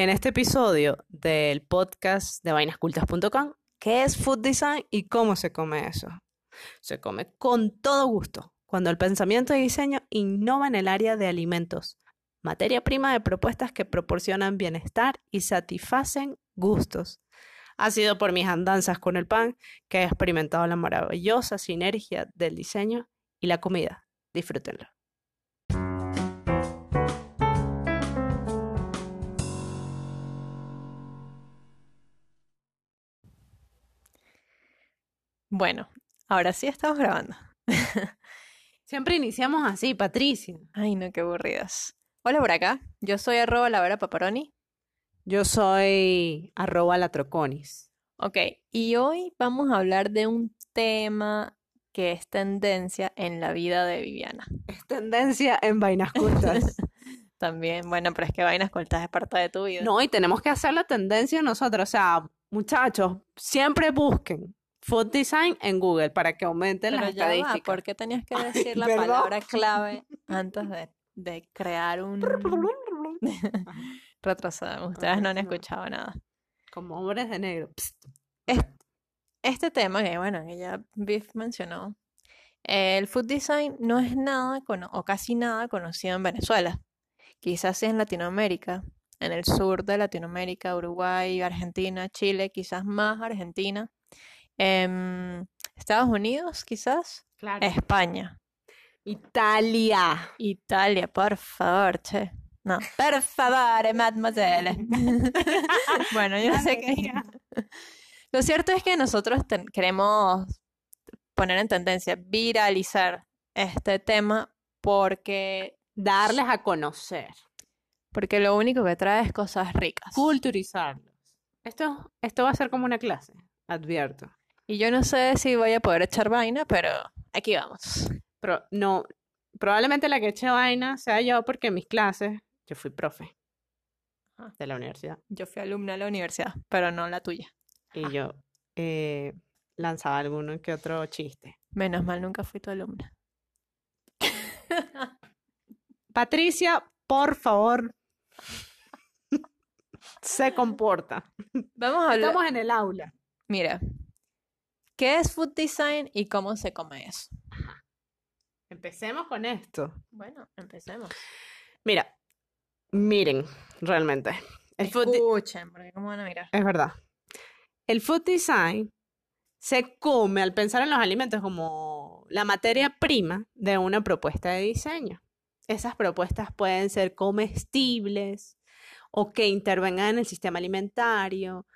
En este episodio del podcast de vainascultas.com, ¿qué es food design y cómo se come eso? Se come con todo gusto, cuando el pensamiento de diseño innova en el área de alimentos, materia prima de propuestas que proporcionan bienestar y satisfacen gustos. Ha sido por mis andanzas con el pan que he experimentado la maravillosa sinergia del diseño y la comida. Disfrútenlo. Bueno, ahora sí estamos grabando. Siempre iniciamos así, Patricia. Ay, no, qué aburridas. Hola por acá, yo soy arroba la vera paparoni. Yo soy arroba latroconis. Ok, y hoy vamos a hablar de un tema que es tendencia en la vida de Viviana. Es tendencia en vainas cultas. También, bueno, pero es que vainas cultas es parte de tu vida. no, y tenemos que hacer la tendencia nosotros. O sea, muchachos, siempre busquen food design en Google para que aumenten Pero las ya va, estadísticas. ¿por qué tenías que Ay, decir la perdón. palabra clave antes de, de crear un... Retrasada, ustedes no han escuchado nada. Como hombres de negro. Este tema que, bueno, que ya Biff mencionó, el food design no es nada o casi nada conocido en Venezuela. Quizás sí en Latinoamérica, en el sur de Latinoamérica, Uruguay, Argentina, Chile, quizás más Argentina. Em, Estados Unidos, quizás. Claro. España. Italia. Italia, por favor, che. No, per favore, mademoiselle. bueno, yo sé que... Lo cierto es que nosotros queremos poner en tendencia, viralizar este tema porque, Darles a conocer. porque lo único que trae es cosas ricas. Culturizarlos. Esto, esto va a ser como una clase, advierto. Y yo no sé si voy a poder echar vaina, pero aquí vamos. Pero no, probablemente la que eche vaina sea yo porque en mis clases yo fui profe de la universidad Yo fui alumna de la universidad, pero no la tuya. y yo eh, lanzaba alguno que otro chiste. Menos mal, nunca fui tu alumna. Patricia, por favor, se comporta. Vamos a hablar. Estamos en el aula. Mira, ¿qué es food design y cómo se come eso? Empecemos con esto. Bueno, empecemos. Mira, miren, realmente. El Escuchen, porque cómo van a mirar. es verdad. El food design se come al pensar en los alimentos como la materia prima de una propuesta de diseño. Esas propuestas pueden ser comestibles o que intervengan en el sistema alimentario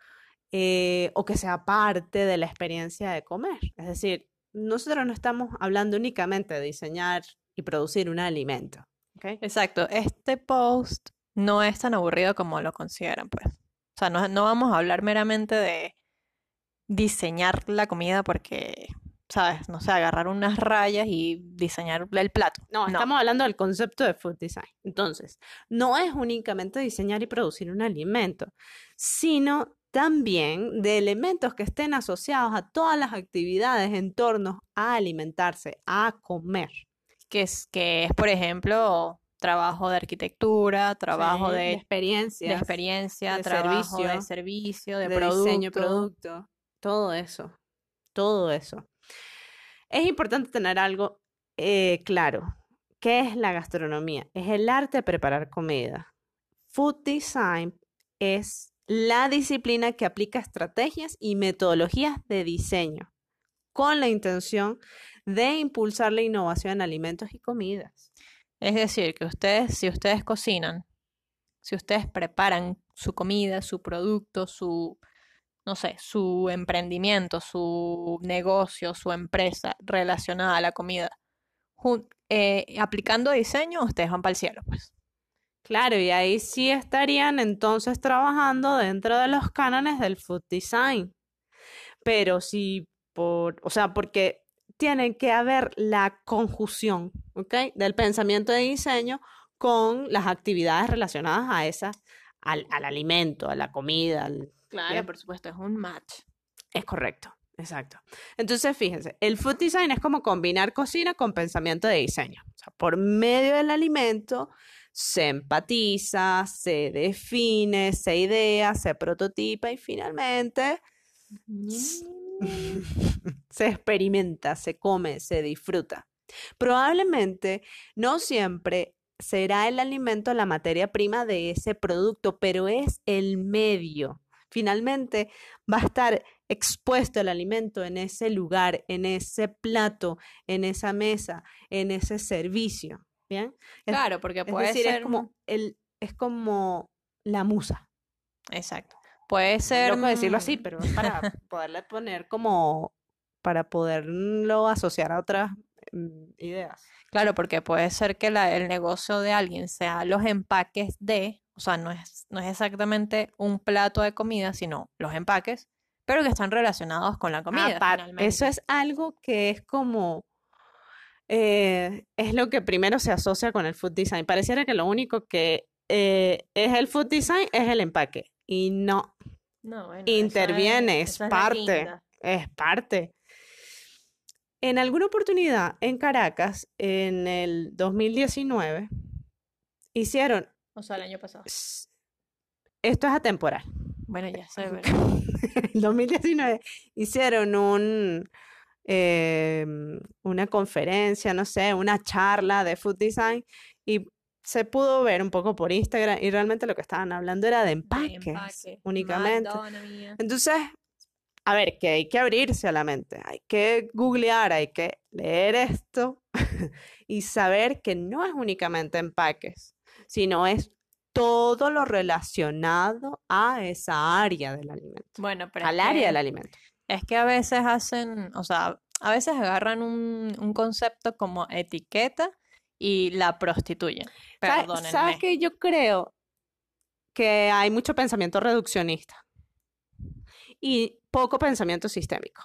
eh, o que sea parte de la experiencia de comer. Es decir, nosotros no estamos hablando únicamente de diseñar y producir un alimento. Exacto, este post no es tan aburrido como lo consideran, pues. O sea, no, no vamos a hablar meramente de diseñar la comida porque, ¿sabes? No sé, agarrar unas rayas y diseñar el plato. No, estamos hablando del concepto de food design. Entonces, no es únicamente diseñar y producir un alimento, sino también de elementos que estén asociados a todas las actividades en torno a alimentarse, a comer. que es, que es, por ejemplo, trabajo de arquitectura, trabajo Sí, de, de experiencias, experiencia, de trabajo de servicio, servicio, de, de producto. diseño, producto, todo eso, todo eso. Es importante tener algo eh, claro. ¿Qué es la gastronomía? Es el arte de preparar comida. Food design es la disciplina que aplica estrategias y metodologías de diseño con la intención de impulsar la innovación en alimentos y comidas. Es decir, que ustedes, si ustedes cocinan, si ustedes preparan su comida, su producto, su, no sé, su emprendimiento, su negocio, su empresa relacionada a la comida, eh, aplicando diseño, ustedes van para el cielo, pues. Claro, y ahí sí estarían entonces trabajando dentro de los cánones del food design. Pero si por, o sea, porque tiene que haber la conjunción, ¿ok? Del pensamiento de diseño con las actividades relacionadas a esas, al, al alimento, a la comida, al- Claro, por supuesto, es un match. Es correcto, exacto. Entonces, fíjense, el food design es como combinar cocina con pensamiento de diseño. O sea, por medio del alimento se empatiza, se define, se idea, se prototipa y finalmente se experimenta, se come, se disfruta. Probablemente no siempre será el alimento la materia prima de ese producto, pero es el medio. Finalmente va a estar expuesto el alimento en ese lugar, en ese plato, en esa mesa, en ese servicio. ¿Bien? Claro, porque puede es decir, ser es como el, es como la musa. Exacto. Puede ser. Decirlo así, mm, pero es para poderle poner como para poderlo asociar a otras mm, ideas. Claro, porque puede ser que la- el negocio de alguien sea los empaques de, o sea, no es, no es exactamente un plato de comida, sino los empaques, pero que están relacionados con la comida. Apar- finalmente. eso es algo que es como, eh, es lo que primero se asocia con el food design. Pareciera que lo único que eh, es el food design es el empaque. Y no, No, bueno, es- interviene, es parte, es parte. En alguna oportunidad en Caracas, en el 2019, hicieron, O sea, el año pasado. esto es atemporal, Bueno, ya sé, pero- en el 2019 hicieron un, em, una conferencia, no sé, una charla de food design y se pudo ver un poco por Instagram y realmente lo que estaban hablando era de de empaques empaque. únicamente. Madonna. Entonces, a ver, que hay que abrirse a la mente, hay que googlear, hay que leer esto y saber que no es únicamente empaques, sino es todo lo relacionado a esa área del alimento, Bueno, pero al área que- del alimento. Es que a veces hacen, o sea, a veces agarran un, un concepto como etiqueta y la prostituyen. ¿Sabes- Perdónenme. ¿Sabes que yo creo que hay mucho pensamiento reduccionista y poco pensamiento sistémico?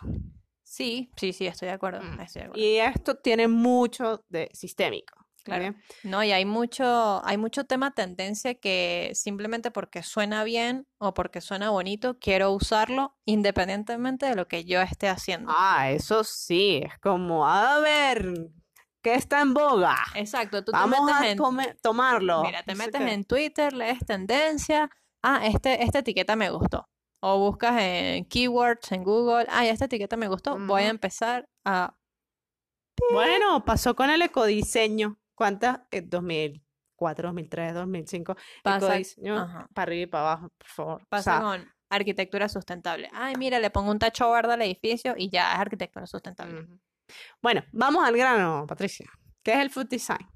Sí, sí, sí, estoy de acuerdo. Mm. estoy de acuerdo. Y esto tiene mucho de sistémico. Claro. No, y hay mucho, hay mucho tema tendencia que simplemente porque suena bien o porque suena bonito, quiero usarlo independientemente de lo que yo esté haciendo. Ah, eso sí, es como, a ver, ¿qué está en boga? Exacto, tú te Vamos metes a en, tomarlo. mira, te no metes en Twitter, lees tendencia, ah, este, esta etiqueta me gustó. O buscas en keywords en Google, ah, esta etiqueta me gustó, voy a empezar a... Bueno, pasó con el ecodiseño. ¿Cuántas? Eh, 2004, 2003, 2005. Pasa, Ecodiseño, ajá, para arriba y para abajo, por favor. O pasa sea, con arquitectura sustentable. Ay, mira, le pongo un tacho verde al edificio y ya es arquitectura sustentable. Bueno, vamos al grano, Patricia. ¿Qué es el food design?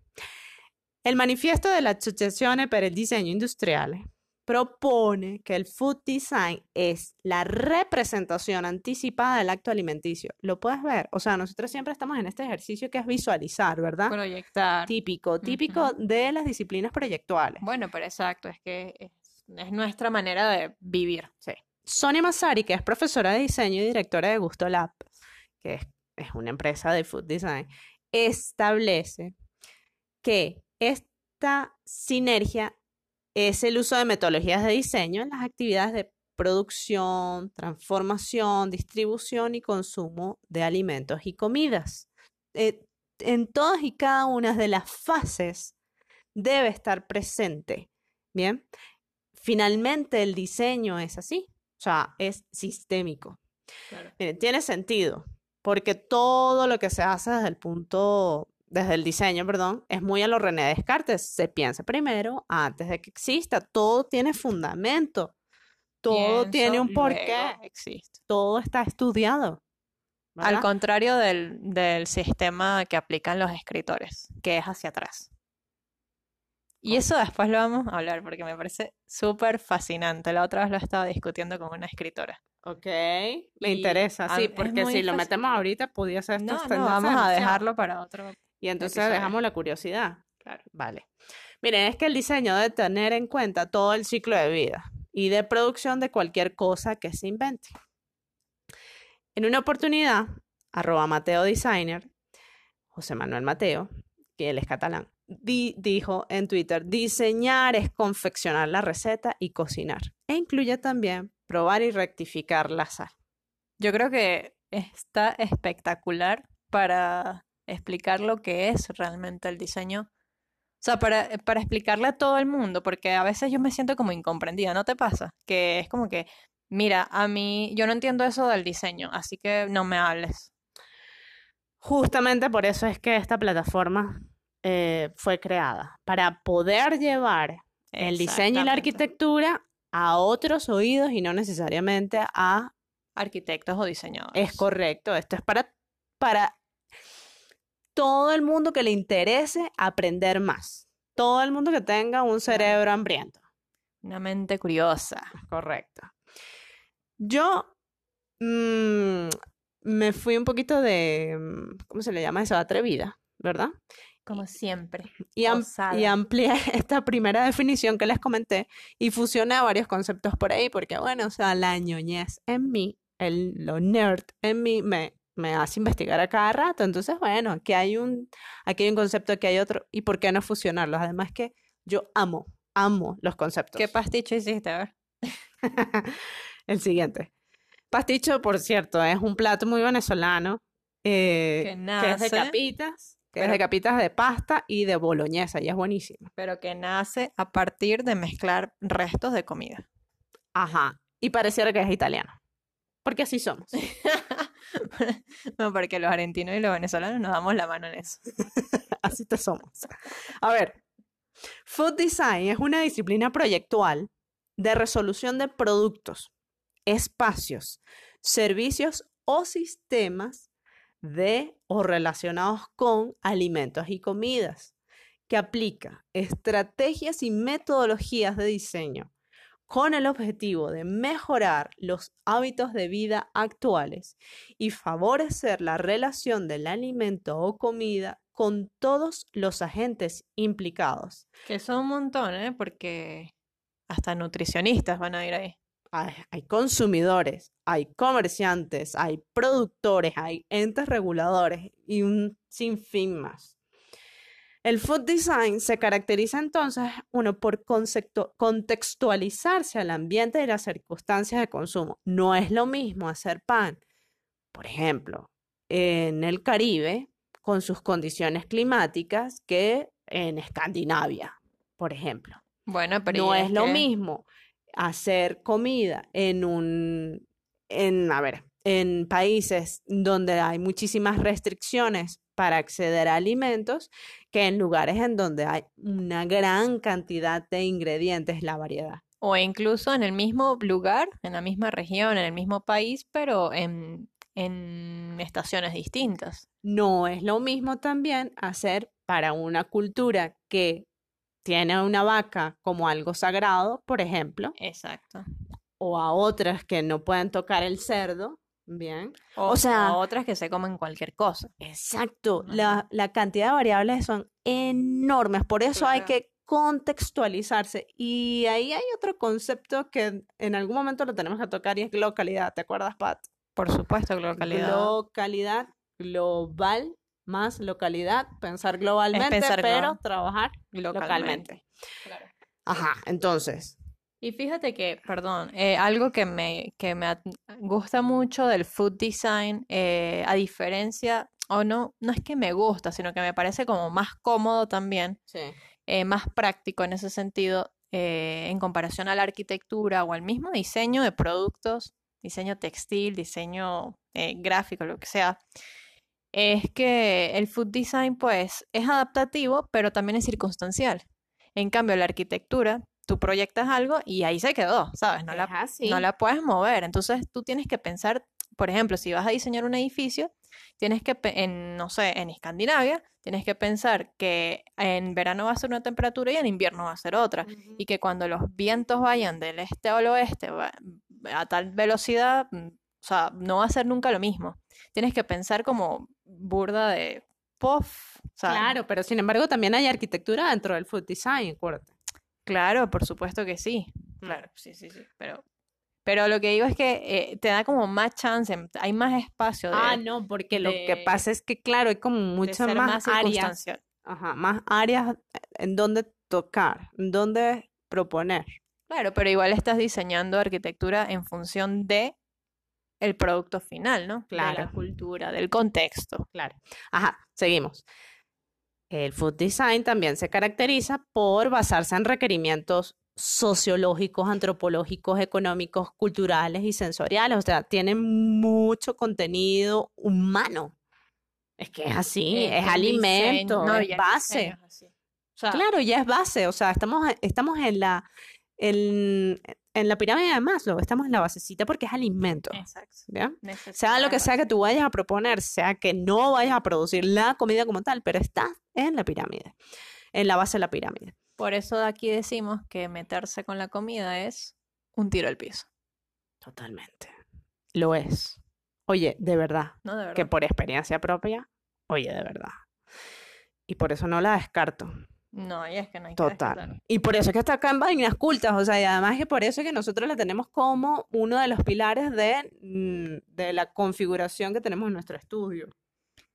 El manifiesto de la Associazione per il Disegno Industriale propone que el food design es la representación anticipada del acto alimenticio. ¿Lo puedes ver? O sea, nosotros siempre estamos en este ejercicio que es visualizar, ¿verdad? Proyectar. Típico, típico de las disciplinas proyectuales. Bueno, pero exacto, es que es, es nuestra manera de vivir. Sí. Sonia Massari, que es profesora de diseño y directora de Gusto Lab, que es, es una empresa de food design, establece que esta sinergia es el uso de metodologías de diseño en las actividades de producción, transformación, distribución y consumo de alimentos y comidas. Eh, en todas y cada una de las fases debe estar presente. Bien, finalmente el diseño es así, o sea, es sistémico. Miren, tiene sentido, porque todo lo que se hace desde el punto, desde el diseño, perdón, es muy a lo René Descartes. Se piensa primero antes de que exista. Todo tiene fundamento. Todo tiene un porqué. existo. Todo está estudiado. Al contrario del, del sistema que aplican los escritores, que es hacia atrás. Y eso después lo vamos a hablar porque me parece súper fascinante. La otra vez lo estaba discutiendo con una escritora. Ok, me Y interesa, sí, porque si lo metemos ahorita, pudiera ser No, no, vamos a dejarlo para otro. Y entonces dejamos la curiosidad. Claro. Vale. Miren, es que el diseño debe tener en cuenta todo el ciclo de vida y de producción de cualquier cosa que se invente. En una oportunidad, arroba Mateo Designer, José Manuel Mateo, que él es catalán, di- dijo en Twitter, diseñar es confeccionar la receta y cocinar. E incluye también probar y rectificar la sal. Yo creo que está espectacular para explicar lo que es realmente el diseño. O sea, para, para explicarle a todo el mundo, porque a veces yo me siento como incomprendida, ¿no te pasa? Que es como que, mira, a mí, yo no entiendo eso del diseño, así que no me hables. Justamente por eso es que esta plataforma eh, fue creada, para poder llevar el diseño y la arquitectura a otros oídos y no necesariamente a... Arquitectos o diseñadores. Es correcto, esto es para, para todo el mundo que le interese aprender más, todo el mundo que tenga un cerebro hambriento. Una mente curiosa. Correcto. Yo mm, me fui un poquito de, mm, ¿cómo se le llama eso? Atrevida, ¿verdad? Como siempre. Y, am- y Osada. amplié esta primera definición que les comenté y fusioné varios conceptos por ahí, porque bueno, o sea, la ñoñez en mí, el, lo nerd en mí me, me hace investigar a cada rato. Entonces, bueno, aquí hay un, aquí hay un concepto, aquí hay otro, y por qué no fusionarlos. Además que yo amo, amo los conceptos. ¿Qué pasticho hiciste? A ver. El siguiente. Pasticho, por cierto, es un plato muy venezolano, eh, Que que es de nace, capitas, que es de capitas de pasta y de boloñesa, y es buenísimo. Pero que nace a partir de mezclar restos de comida. Ajá. Y pareciera que es italiano. Porque así somos. No, porque los argentinos y los venezolanos nos damos la mano en eso. Así te somos. A ver, Food Design es una disciplina proyectual de resolución de productos, espacios, servicios o sistemas de o relacionados con alimentos y comidas, que aplica estrategias y metodologías de diseño con el objetivo de mejorar los hábitos de vida actuales y favorecer la relación del alimento o comida con todos los agentes implicados. Que son un montón, ¿eh? Porque hasta nutricionistas van a ir ahí. Hay, hay consumidores, hay comerciantes, hay productores, hay entes reguladores y un sinfín más. El food design se caracteriza entonces, uno, por contextualizarse al ambiente y las circunstancias de consumo. No es lo mismo hacer pan, por ejemplo, en el Caribe, con sus condiciones climáticas, que en Escandinavia, por ejemplo. Bueno, pero No es lo mismo hacer comida en un, en, a ver, en países donde hay muchísimas restricciones para acceder a alimentos que en lugares en donde hay una gran cantidad de ingredientes, la variedad. O incluso en el mismo lugar, en la misma región, en el mismo país, pero en, en estaciones distintas. No es lo mismo también hacer para una cultura que tiene una vaca como algo sagrado, por ejemplo, Exacto. o a otras que no pueden tocar el cerdo, bien. O, O sea- otras que se comen cualquier cosa. Exacto, la, la cantidad de variables son enormes, por eso hay que contextualizarse. Y ahí hay otro concepto que en algún momento lo tenemos que tocar y es localidad, ¿te acuerdas, Pat? Por supuesto, localidad. Localidad global más localidad, pensar globalmente, pensar pero global. trabajar localmente. Claro. Ajá, entonces, Y fíjate que, perdón, eh, algo que me, que me gusta mucho del food design, eh, a diferencia, o no, no es que me gusta, sino que me parece como más cómodo también, sí. eh, más práctico en ese sentido, en comparación a la arquitectura o al mismo diseño de productos, diseño textil, diseño gráfico, lo que sea, es que el food design, pues, es adaptativo, pero también es circunstancial. En cambio, la arquitectura, tú proyectas algo y ahí se quedó, ¿sabes? No la, Es así. no la puedes mover. Entonces, tú tienes que pensar, por ejemplo, si vas a diseñar un edificio, tienes que, en, no sé, en Escandinavia, tienes que pensar que en verano va a ser una temperatura y en invierno va a ser otra. Y que cuando los vientos vayan del este al oeste va- a tal velocidad, mm, o sea, no va a ser nunca lo mismo. Tienes que pensar como burda de puff, Claro, pero sin embargo también hay arquitectura dentro del food design, acuérdate. Claro, por supuesto que sí. Claro, sí, sí, sí. Pero, pero lo que digo es que eh, te da como más chance, hay más espacio de, Ah, no, porque lo que pasa es que, claro, hay como muchas más, más áreas, ajá, más áreas en donde tocar, en donde proponer. Claro, pero igual estás diseñando arquitectura en función de el producto final, ¿no? De la Claro. cultura, del contexto. Claro. Ajá, seguimos. El food design también se caracteriza por basarse en requerimientos sociológicos, antropológicos, económicos, culturales y sensoriales. O sea, tiene mucho contenido humano. Es que es así, es alimento, diseño, no, es base. diseño es así. O sea, Claro, ya es base, o sea, estamos, estamos en la, en, en la pirámide de Maslow, estamos en la basecita porque es alimento, exacto. ¿ya? Sea lo que sea que tú vayas a proponer, sea que no vayas a producir la comida como tal, pero está en la pirámide, en la base de la pirámide. Por eso de aquí decimos que meterse con la comida es un tiro al piso. Totalmente. Lo es. Oye, de verdad, ¿No? De verdad. que por experiencia propia, oye, de verdad. Y por eso no la descarto. No, y es que no hay que Total. descartar. Y por eso es que está acá en Vainas Cultas, o sea, y además que por eso es que nosotros la tenemos como uno de los pilares de, mm, de la configuración que tenemos en nuestro estudio.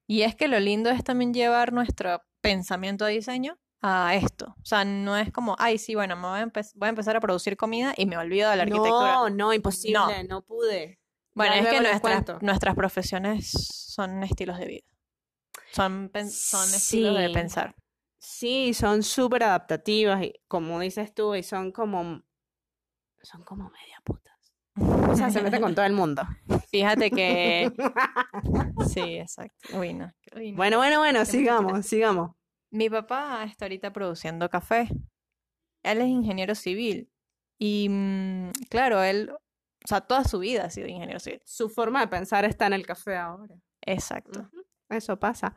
Y es que lo lindo es también llevar nuestro pensamiento de diseño a esto. O sea, no es como, ay, sí, bueno, me voy a, empe- voy a empezar a producir comida y me olvido de la arquitectura. No, no, imposible, no, pude. Bueno, Ya es que nuestras, profesiones son estilos de vida. Son, estilos de Sí. pensar. Sí, son súper adaptativas y como dices tú, y son como, son como media putas. O sea, se meten con todo el mundo. Fíjate que... Sí, exacto. Uy, no. Uy, no. Bueno, bueno, bueno, sigamos, sigamos. Mi papá está ahorita produciendo café. Él es ingeniero civil. Y mm, claro, él, o sea, toda su vida ha sido ingeniero civil. Su forma de pensar está en el café ahora. Exacto. Eso pasa.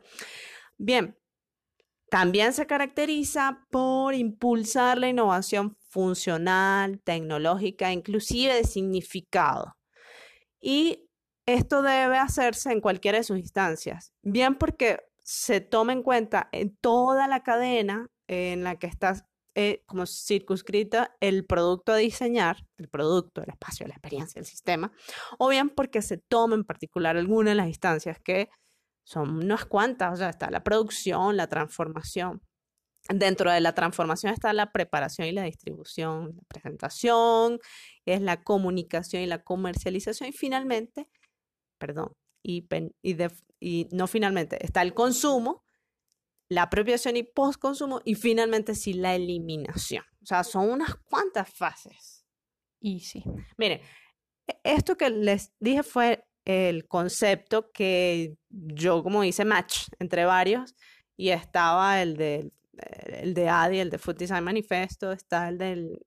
Bien, también se caracteriza por impulsar la innovación funcional, tecnológica, inclusive de significado. Y esto debe hacerse en cualquiera de sus instancias. Bien porque se toma en cuenta en toda la cadena en la que está eh, como circunscrita el producto a diseñar, el producto, el espacio, la experiencia, el sistema, o bien porque se toma en particular alguna de las instancias que son unas cuantas, o sea, está la producción, la transformación. Dentro de la transformación está la preparación y la distribución, la presentación, es la comunicación y la comercialización y finalmente, perdón, y, pen- y, de- y no finalmente, está el consumo, la apropiación y postconsumo y finalmente sí la eliminación. O sea, son unas cuantas fases. Y sí. Miren, e- esto que les dije fue el concepto que yo como hice match entre varios y estaba el de, el de ADI, el de Food Design Manifesto, está el del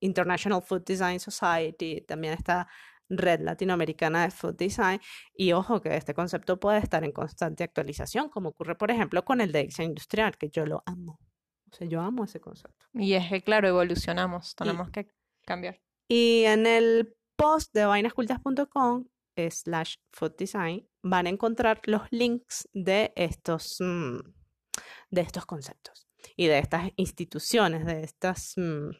International Food Design Society, también está Red Latinoamericana de Food Design y ojo que este concepto puede estar en constante actualización, como ocurre por ejemplo con el de diseño industrial, que yo lo amo. O sea, yo amo ese concepto. Y es que, claro, evolucionamos. Tenemos que cambiar. Y en el post de vainascultas.com slash food design van a encontrar los links de estos, mm, de estos conceptos y de estas instituciones, de estas, mm,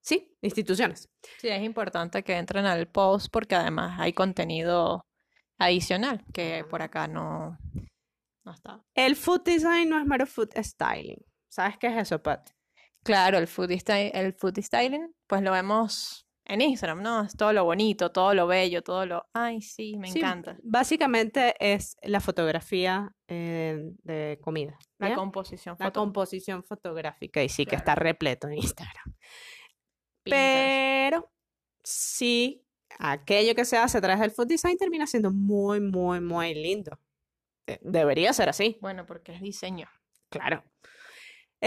sí, instituciones. Sí, es importante que entren al post porque además hay contenido adicional que por acá no, no está. El food design no es mero food styling. ¿Sabes qué es eso, Pat? Claro, el food, el food styling, pues lo vemos en Instagram, ¿no? Es todo lo bonito, todo lo bello, todo lo... Ay, sí, me Sí, encanta. Básicamente es la fotografía eh, de comida. La ¿ya? composición, La foto, composición fotográfica y sí que está repleto en Instagram. Pinterest. Pero sí, aquello que se hace a través del food design termina siendo muy, muy, muy lindo. De- Debería ser así, Bueno, porque es diseño. claro.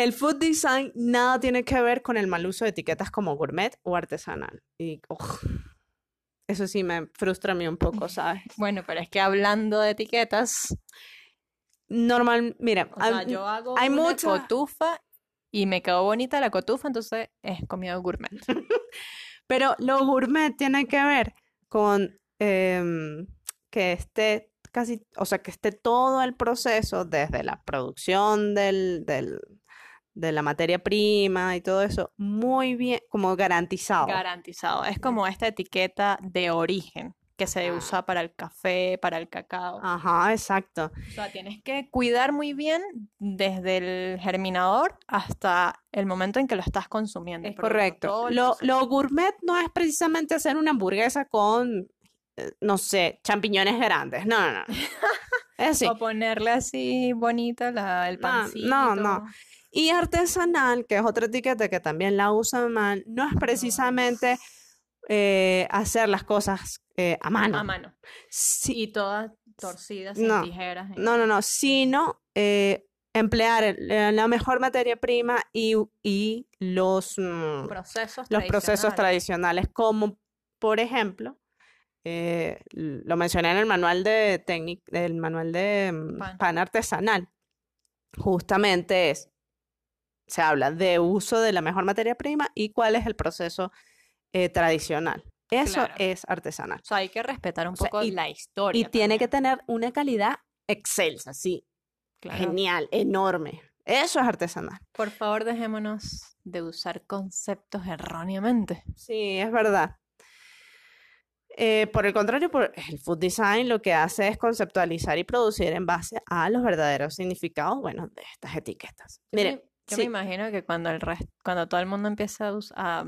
El food design nada tiene que ver con el mal uso de etiquetas como gourmet o artesanal. Y eso sí me frustra a mí un poco, ¿sabes? Bueno, pero es que hablando de etiquetas, Normal, mira, o sea, hay- yo hago hay una mucha- cotufa y me quedó bonita la cotufa, entonces es comida gourmet. Pero lo gourmet tiene que ver con em, que esté casi, o sea, que esté todo el proceso desde la producción del, del- de la materia prima y todo eso muy bien, como garantizado. Garantizado. Es como esta etiqueta de origen que se Ah. usa para el café, para el cacao. Ajá, exacto. O sea, tienes que cuidar muy bien desde el germinador hasta el momento en que lo estás consumiendo. Es correcto. Lo, lo gourmet no es precisamente hacer una hamburguesa con, eh, no sé, champiñones grandes. No, no, no. Es así. O ponerle así bonita la, el No, pancito. no, no. Y artesanal, que es otra etiqueta que también la usan mal, no es precisamente eh, hacer las cosas eh, a mano. A mano. Sí, Y todas torcidas, No, sin tijeras. en- no, no, no, sino eh, emplear el- la mejor materia prima y, y los, mm, Procesos los procesos tradicionales. tradicionales, como por ejemplo, lo mencioné en el manual de técnica, el manual de mm, Pan. pan artesanal. Justamente es, se habla de uso de la mejor materia prima y cuál es el proceso eh, tradicional. Eso Claro. es artesanal. O sea, hay que respetar un sea, poco y- la historia. Y tiene que tener una calidad excelsa, sí, claro. genial, enorme. Eso es artesanal. Por favor, dejémonos de usar conceptos erróneamente. Sí, es verdad. Eh, por el contrario, por el food design lo que hace es conceptualizar y producir en base a los verdaderos significados, bueno, de estas etiquetas. Mire, yo sí, me imagino que cuando el res- cuando todo el mundo empieza a usar,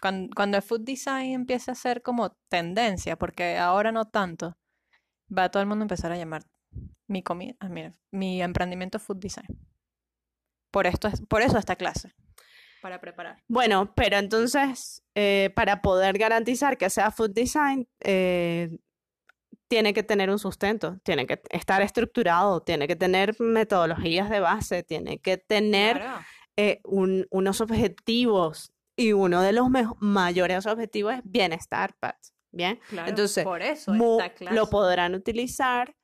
cuando, cuando el food design empieza a ser como tendencia, porque ahora no tanto, va todo el mundo a empezar a llamar mi comida, ah, mira, mi emprendimiento food design. Por esto es, por eso esta clase, para preparar. Bueno, pero entonces, eh, para poder garantizar que sea food design, eh, tiene que tener un sustento, tiene que estar estructurado, tiene que tener metodologías de base, tiene que tener Claro. eh, un- unos objetivos y uno de los mayores objetivos es bienestar, Pat. Bien, Claro, entonces, por eso lo podrán utilizar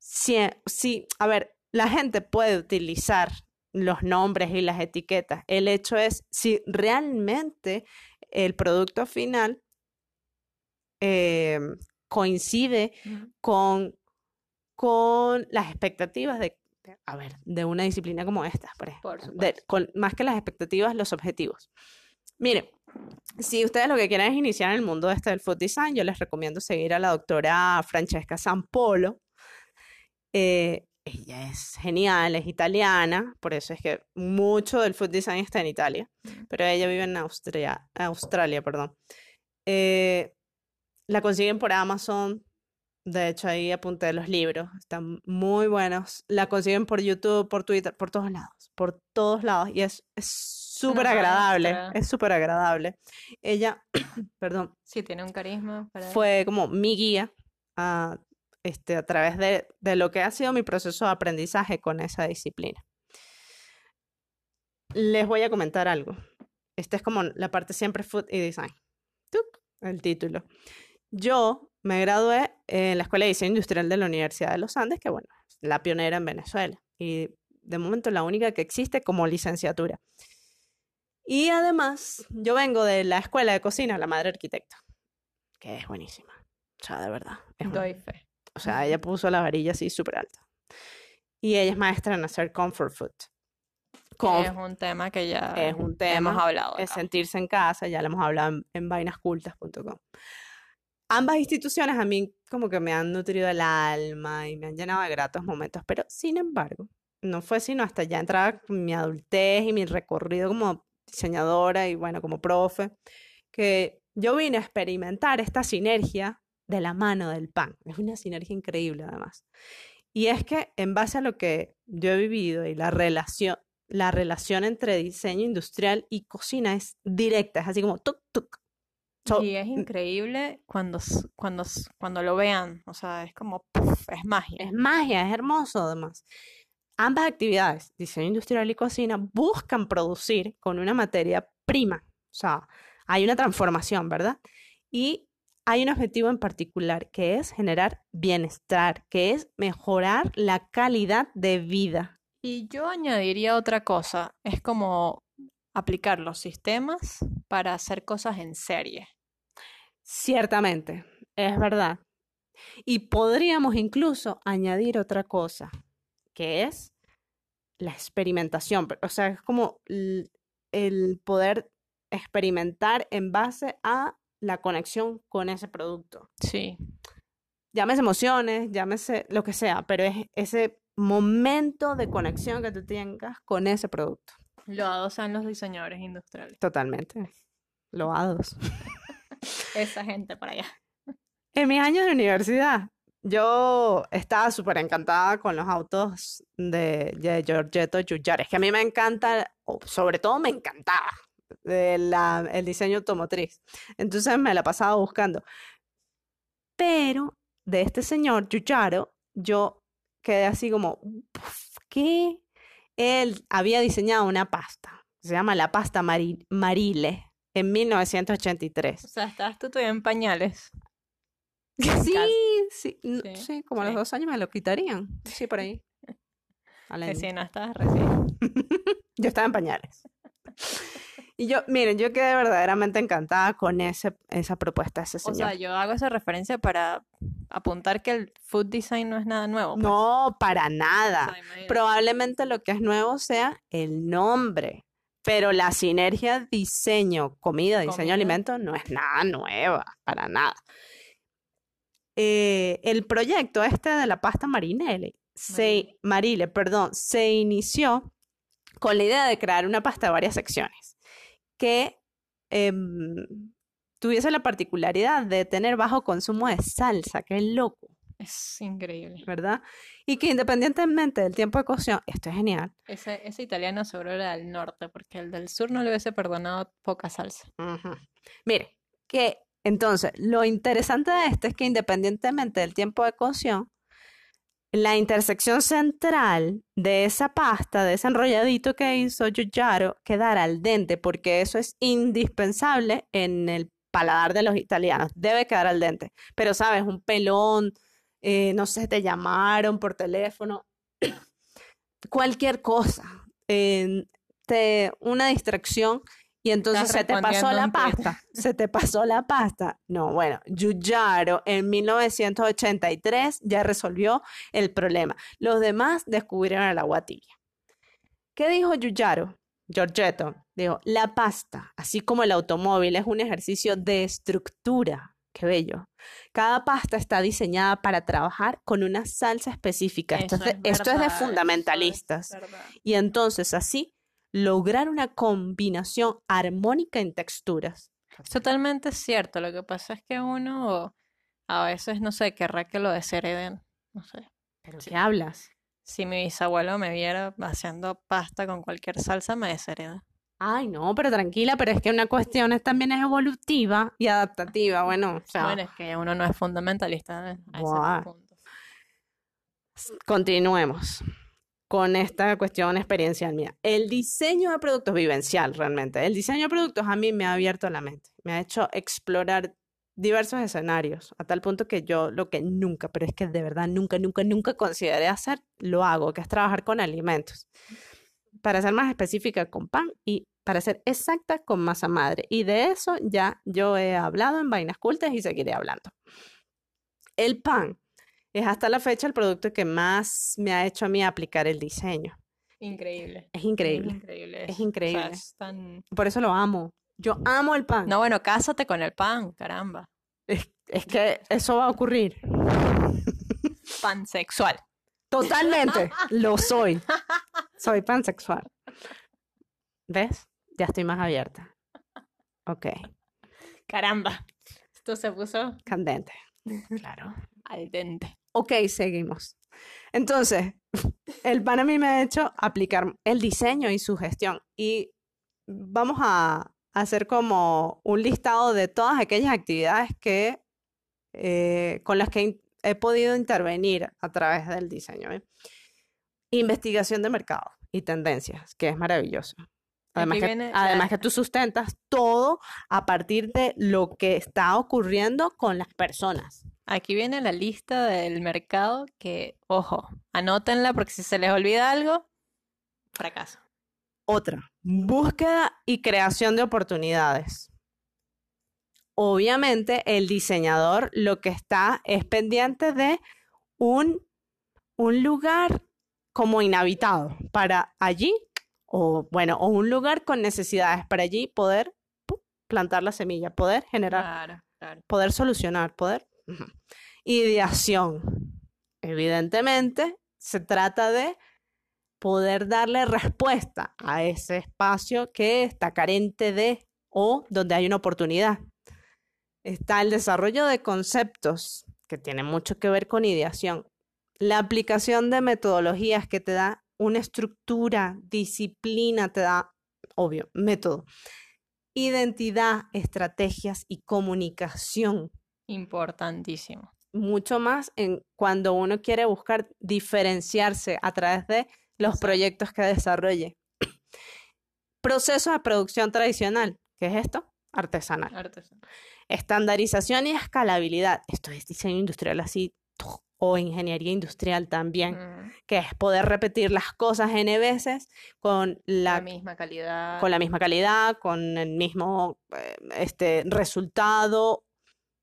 si, si, a ver, la gente puede utilizar los nombres y las etiquetas. El hecho es si realmente el producto final eh, coincide con, con las expectativas de, de- a ver, de una disciplina como esta, por ejemplo. Por de- supuesto. con, más que las expectativas, los objetivos. Mire, si ustedes lo que quieren es iniciar en el mundo este del food design, yo les recomiendo seguir a la doctora Francesca Sampolo. Eh, ella es genial, es italiana, por eso es que mucho del food design está en Italia, pero ella vive en Austria, Australia, perdón. Eh, la consiguen por Amazon. De hecho, ahí apunté los libros. Están muy buenos. La consiguen por YouTube, por Twitter, por todos lados. Por todos lados. Y es súper agradable. Es súper agradable. Ella, perdón, Sí, tiene un carisma para fue como mi guía a, este, a través de, de lo que ha sido mi proceso de aprendizaje con esa disciplina. Les voy a comentar algo. Esta es como la parte siempre food y design. ¡Tuc! El título. Yo me gradué en la Escuela de Diseño Industrial de la Universidad de los Andes, que bueno, es la pionera en Venezuela y de momento la única que existe como licenciatura. Y además, yo vengo de la Escuela de Cocina, la Madre Arquitecta, que es buenísima. O sea, de verdad. es un- Doy fe. o sea, ella puso la varilla así súper alta. Y ella es maestra en hacer comfort food. Conf- Es un tema que ya es un hemos tema, hablado. es sentirse en casa, ya lo hemos hablado en, en vainascultas.com. Ambas instituciones a mí como que me han nutrido el alma y me han llenado de gratos momentos, pero sin embargo, no fue sino hasta ya entrada mi adultez y mi recorrido como diseñadora y bueno, como profe, que yo vine a experimentar esta sinergia de la mano del pan. Es una sinergia increíble además. Y es que en base a lo que yo he vivido y la relación, la relación entre diseño industrial y cocina es directa, es así como tuk tuk. So- Y es increíble cuando, cuando, cuando lo vean. O sea, es como, puff, es magia. Es magia, es hermoso además. Ambas actividades, diseño industrial y cocina, buscan producir con una materia prima. O sea, hay una transformación, ¿verdad? Y hay un objetivo en particular que es generar bienestar, que es mejorar la calidad de vida. Y yo añadiría otra cosa. Es como aplicar los sistemas para hacer cosas en serie. Ciertamente, es verdad. Y podríamos incluso añadir otra cosa, que es la experimentación. O sea, es como el poder experimentar en base a la conexión con ese producto. Sí. Llámese emociones, llámese lo que sea, pero es ese momento de conexión que tú tengas con ese producto. Lo adosan los diseñadores industriales. Totalmente. Loados. Esa gente para allá. En mis años de universidad, yo estaba súper encantada con los autos de, de Giorgetto Giugiaro. Es que a mí me encanta, sobre todo me encantaba de la- el diseño automotriz. Entonces me la pasaba buscando. Pero de este señor Giugiaro, yo quedé así como, "Puf, ¿qué? Él había diseñado una pasta. Se llama la pasta Mari- Marile en 1983. O sea, estabas tú todavía en pañales. Sí, sí, Sí, sí, como a los dos años me lo quitarían. Sí, por ahí. Recién, no estabas recién. Yo estaba en pañales. Y yo, miren, yo quedé verdaderamente encantada con ese, esa propuesta de ese O señor. sea, yo hago esa referencia para apuntar que el food design no es nada nuevo. pues. No, para O nada. sea. Probablemente lo que es nuevo sea el nombre, pero la sinergia diseño, comida, diseño, Comida. alimento no es nada nueva, para nada. Eh, el proyecto este de la pasta marinelle, se, Marile, perdón, se inició con la idea de crear una pasta de varias secciones que em, tuviese la particularidad de tener bajo consumo de salsa, que es loco. Es increíble. ¿verdad? Y que independientemente del tiempo de cocción, esto es genial. Ese, ese italiano seguro era del norte, porque el del sur no le hubiese perdonado poca salsa. Mire, que entonces lo interesante de esto es que independientemente del tiempo de cocción, la intersección central de esa pasta, de ese enrolladito que hizo Giugiaro, quedara al dente, porque eso es indispensable en el paladar de los italianos. Debe quedar al dente. Pero, ¿sabes? Un pelón, eh, no sé, te llamaron por teléfono, cualquier cosa, eh, te, una distracción y entonces se te pasó la pasta, se te pasó la pasta. No, bueno, Giugiaro en 1983 ya resolvió el problema. Los demás descubrieron el agua tibia. ¿Qué dijo Giugiaro? Giorgetto dijo, la pasta, así como el automóvil, es un ejercicio de estructura. Qué bello. Cada pasta está diseñada para trabajar con una salsa específica. Esto, es de, es esto es de verdad, eso es fundamentalistas. Y entonces así lograr una combinación armónica en texturas. Es totalmente cierto. Lo que pasa es que uno a veces, no sé, querrá que lo deshereden. No sé. ¿Pero qué hablas? Si mi bisabuelo me viera haciendo pasta con cualquier salsa, me deshereda. Ay, no, pero tranquila, pero es que una cuestión es, también es evolutiva y adaptativa. Bueno, o sea, Bueno, es que uno no es fundamentalista a ese Buah. punto. continuemos con esta cuestión experiencial mía. El diseño de productos vivencial, realmente. El diseño de productos a mí me ha abierto la mente, me ha hecho explorar diversos escenarios, a tal punto que yo lo que nunca, pero es que de verdad nunca, nunca, nunca consideré hacer, lo hago, que es trabajar con alimentos. Para ser más específica, con pan y para ser exacta, con masa madre. Y de eso ya yo he hablado en Vainas Cultas y seguiré hablando. El pan es hasta la fecha el producto que más me ha hecho a mí aplicar el diseño. Increíble. Es increíble. increíble. Es eso. O sea, increíble. es tan... Por eso lo amo. Yo amo el pan. No, bueno, cásate con el pan, caramba. Es, es que eso va a ocurrir. Pansexual. Totalmente. Lo soy. Soy pansexual. ¿Ves? Ya estoy más abierta. Ok. Caramba. Esto se puso Candente. Claro. al dente. Ok, seguimos. Entonces, el pan a mí me ha hecho aplicar el diseño y su gestión. Y vamos a hacer como un listado de todas aquellas actividades que, eh, con las que he podido intervenir a través del diseño. ¿eh? Investigación de mercado y tendencias, que es maravilloso. Además, Aquí que, viene además la- que tú sustentas todo a partir de lo que está ocurriendo con las personas. Aquí viene la lista del mercado que, ojo, anótenla porque si se les olvida algo, fracaso. Otra, búsqueda y creación de oportunidades. Obviamente, el diseñador lo que está es pendiente de un, un lugar como inhabitado para allí, o bueno, o un lugar con necesidades para allí poder plantar la semilla, poder generar Claro, claro. poder solucionar, poder. Ideación. Evidentemente, se trata de poder darle respuesta a ese espacio que está carente de o donde hay una oportunidad. Está el desarrollo de conceptos que tiene mucho que ver con ideación. La aplicación de metodologías que te da una estructura, disciplina, te da, obvio, método. Identidad, estrategias y comunicación. Importantísimo. Mucho más en cuando uno quiere buscar diferenciarse a través de los proyectos que desarrolle. Proceso de producción tradicional. ¿Qué es esto? Artesanal. Artesanal. Estandarización y escalabilidad. Esto es diseño industrial así o ingeniería industrial también, Mm, que es poder repetir las cosas n veces con la, la, misma calidad. con la misma calidad, con el mismo eh, este, resultado.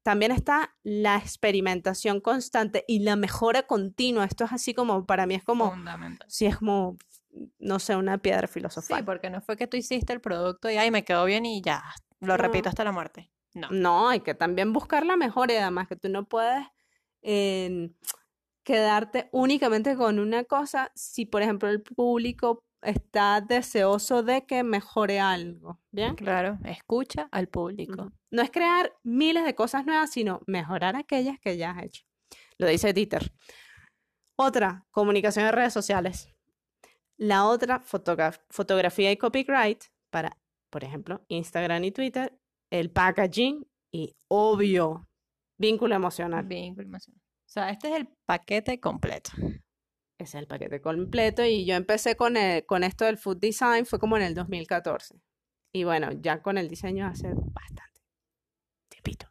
También está la experimentación constante y la mejora continua. Esto es así como, para mí es como, si es como, no sé, una piedra Sí, filosofal. porque no fue que tú hiciste el producto y ay, me quedó bien y ya, lo No. repito hasta la muerte. No. No, hay que también buscar la mejora y además que tú no puedes em, quedarte únicamente con una cosa si, por ejemplo, el público está deseoso de que mejore algo, ¿bien? Claro, escucha al público. No es crear miles de cosas nuevas, sino mejorar aquellas que ya has hecho. Lo dice Dieter. Otra, comunicación en redes sociales. La otra, fotogra- fotografía y copyright para, por ejemplo, Instagram y Twitter. El packaging y, obvio, vínculo emocional. Vínculo emocional. O sea, este es el paquete completo. Ese es el paquete completo y yo empecé con, el- con esto del food design, fue como en el 2014. Y bueno, ya con el diseño hace bastante tiempito.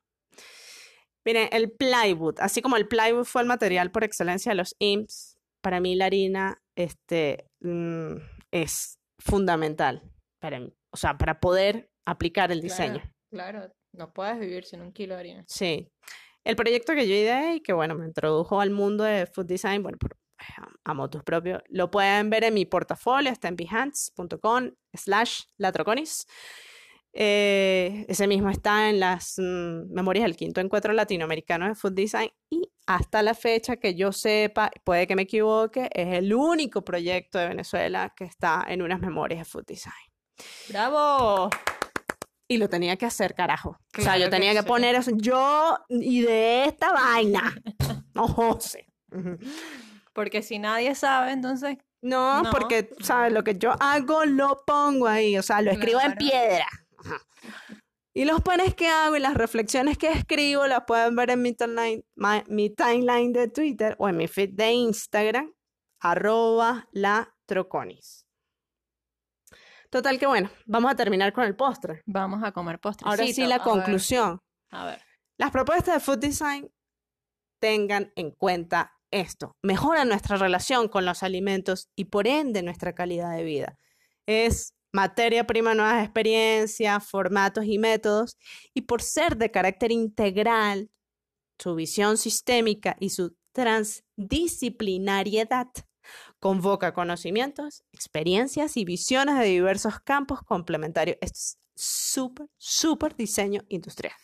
Miren, el plywood, así como el plywood fue el material por excelencia de los IMSS, para mí la harina este, mm, es fundamental para mí, o sea, para poder aplicar el diseño. Claro, no puedes vivir sin un kilo de harina. Sí. El proyecto que yo ideé y que, bueno, me introdujo al mundo de food design, bueno, por, a motus propio, lo pueden ver en mi portafolio, está en behance.com slash latroconis. Eh, ese mismo está en las mm, memorias del quinto encuentro latinoamericano de food design y hasta la fecha que yo sepa, puede que me equivoque, es el único proyecto de Venezuela que está en unas memorias de food design. ¡Bravo! Y lo tenía que hacer, carajo. o sea, yo tenía que poner eso. Yo y de esta vaina. No sé. Ujú. Porque si nadie sabe, entonces No, No, porque, ¿sabes? Lo que yo hago lo pongo ahí. O sea, lo escribo en piedra. Ajá. Y los planes que hago y las reflexiones que escribo las pueden ver en mi timeline, mi timeline de Twitter o en mi feed de Instagram, arroba la troconis. Total que bueno, vamos a terminar con el postre. vamos a comer postrecito. Ahora sí, la A ver, conclusión. A ver. Las propuestas de food design tengan en cuenta esto. Mejora nuestra relación con los alimentos y por ende nuestra calidad de vida. Es materia prima, nuevas experiencias, formatos y métodos. Y por ser de carácter integral, su visión sistémica y su transdisciplinariedad convoca conocimientos, experiencias y visiones de diversos campos complementarios. Es súper, súper diseño industrial.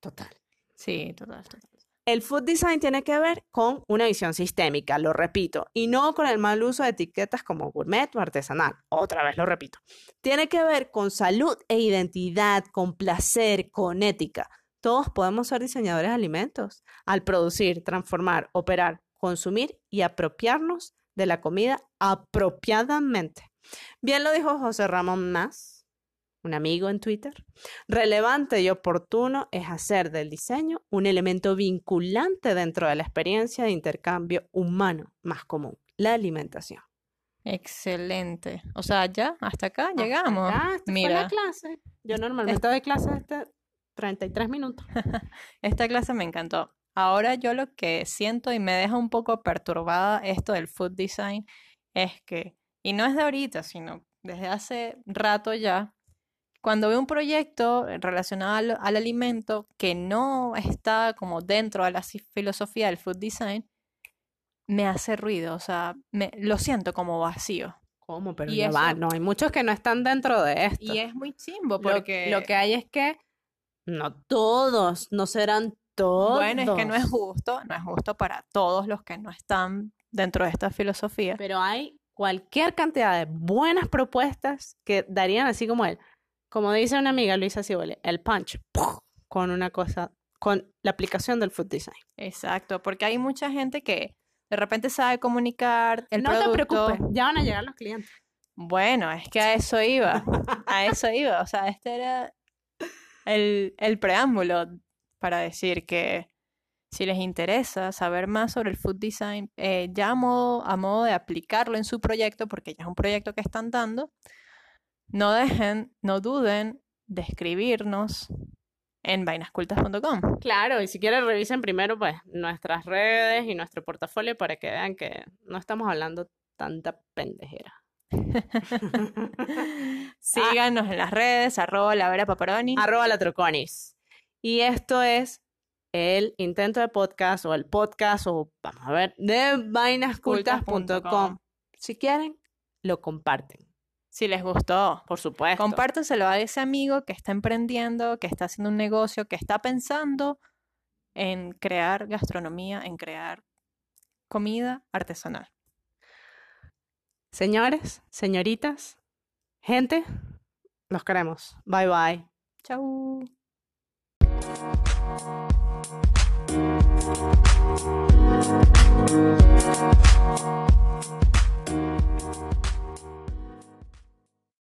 Total. Sí, total, total. El food design tiene que ver con una visión sistémica, lo repito, y no con el mal uso de etiquetas como gourmet o artesanal. Otra vez lo repito. Tiene que ver con salud e identidad, con placer, con ética. Todos podemos ser diseñadores de alimentos al producir, transformar, operar, consumir y apropiarnos de la comida apropiadamente. Bien lo dijo José Ramón Más, un amigo en Twitter. Relevante y oportuno es hacer del diseño un elemento vinculante dentro de la experiencia de intercambio humano más común, la alimentación. Excelente. O sea, ya, hasta acá Hasta llegamos. acá, esta fue Mira, la clase. Yo normalmente doy clases de 33 minutos. esta clase me encantó. Ahora yo lo que siento y me deja un poco perturbada esto del food design es que, y no es de ahorita, sino desde hace rato ya, cuando veo un proyecto relacionado al, al alimento que no está como dentro de la filosofía del food design, me hace ruido, o sea, me, lo siento como vacío. ¿Cómo? Pero Y ya va, eso- no, hay muchos que no están dentro de esto. Y es muy chimbo Lo- porque... lo, que hay es que no todos, no serán todos. Bueno, es que no es justo, no es justo para todos los que no están dentro de esta filosofía. Pero hay cualquier cantidad de buenas propuestas que darían así como el, como dice una amiga Luisa Cibole, el punch con una cosa con la aplicación del food design. Exacto, porque hay mucha gente que de repente sabe comunicar el no te preocupes, ya van a llegar los clientes. Bueno, es que a eso iba, a eso iba, o sea, este era el, el preámbulo para decir que si les interesa saber más sobre el food design, eh, ya a modo, a modo de aplicarlo en su proyecto, porque ya es un proyecto que están dando, no dejen, no duden de escribirnos en vainascultas.com. Claro, y si quieren revisen primero pues nuestras redes y nuestro portafolio para que vean que no estamos hablando tanta pendejera. Síganos en las redes, arroba la vera paparoni. Arroba la troconis. Y esto es el intento de podcast o el podcast o vamos a ver de vainascultas.com. Si quieren, lo comparten. Si les gustó. Por supuesto. Compártenselo a ese amigo que está emprendiendo, que está haciendo un negocio, que está pensando en crear gastronomía, en crear comida artesanal. Señores, señoritas, gente, los queremos. Bye bye. Chau.